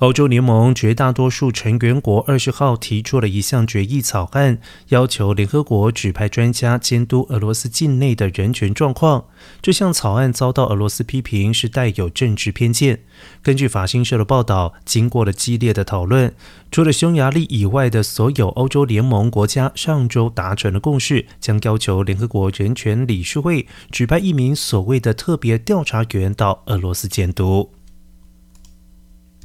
欧洲联盟绝大多数成员国二十号提出了一项决议草案，要求联合国指派专家监督俄罗斯境内的人权状况。这项草案遭到俄罗斯批评是带有政治偏见。根据法新社的报道，经过了激烈的讨论，除了匈牙利以外的所有欧洲联盟国家上周达成了共识，将要求联合国人权理事会指派一名所谓的特别调查员到俄罗斯监督。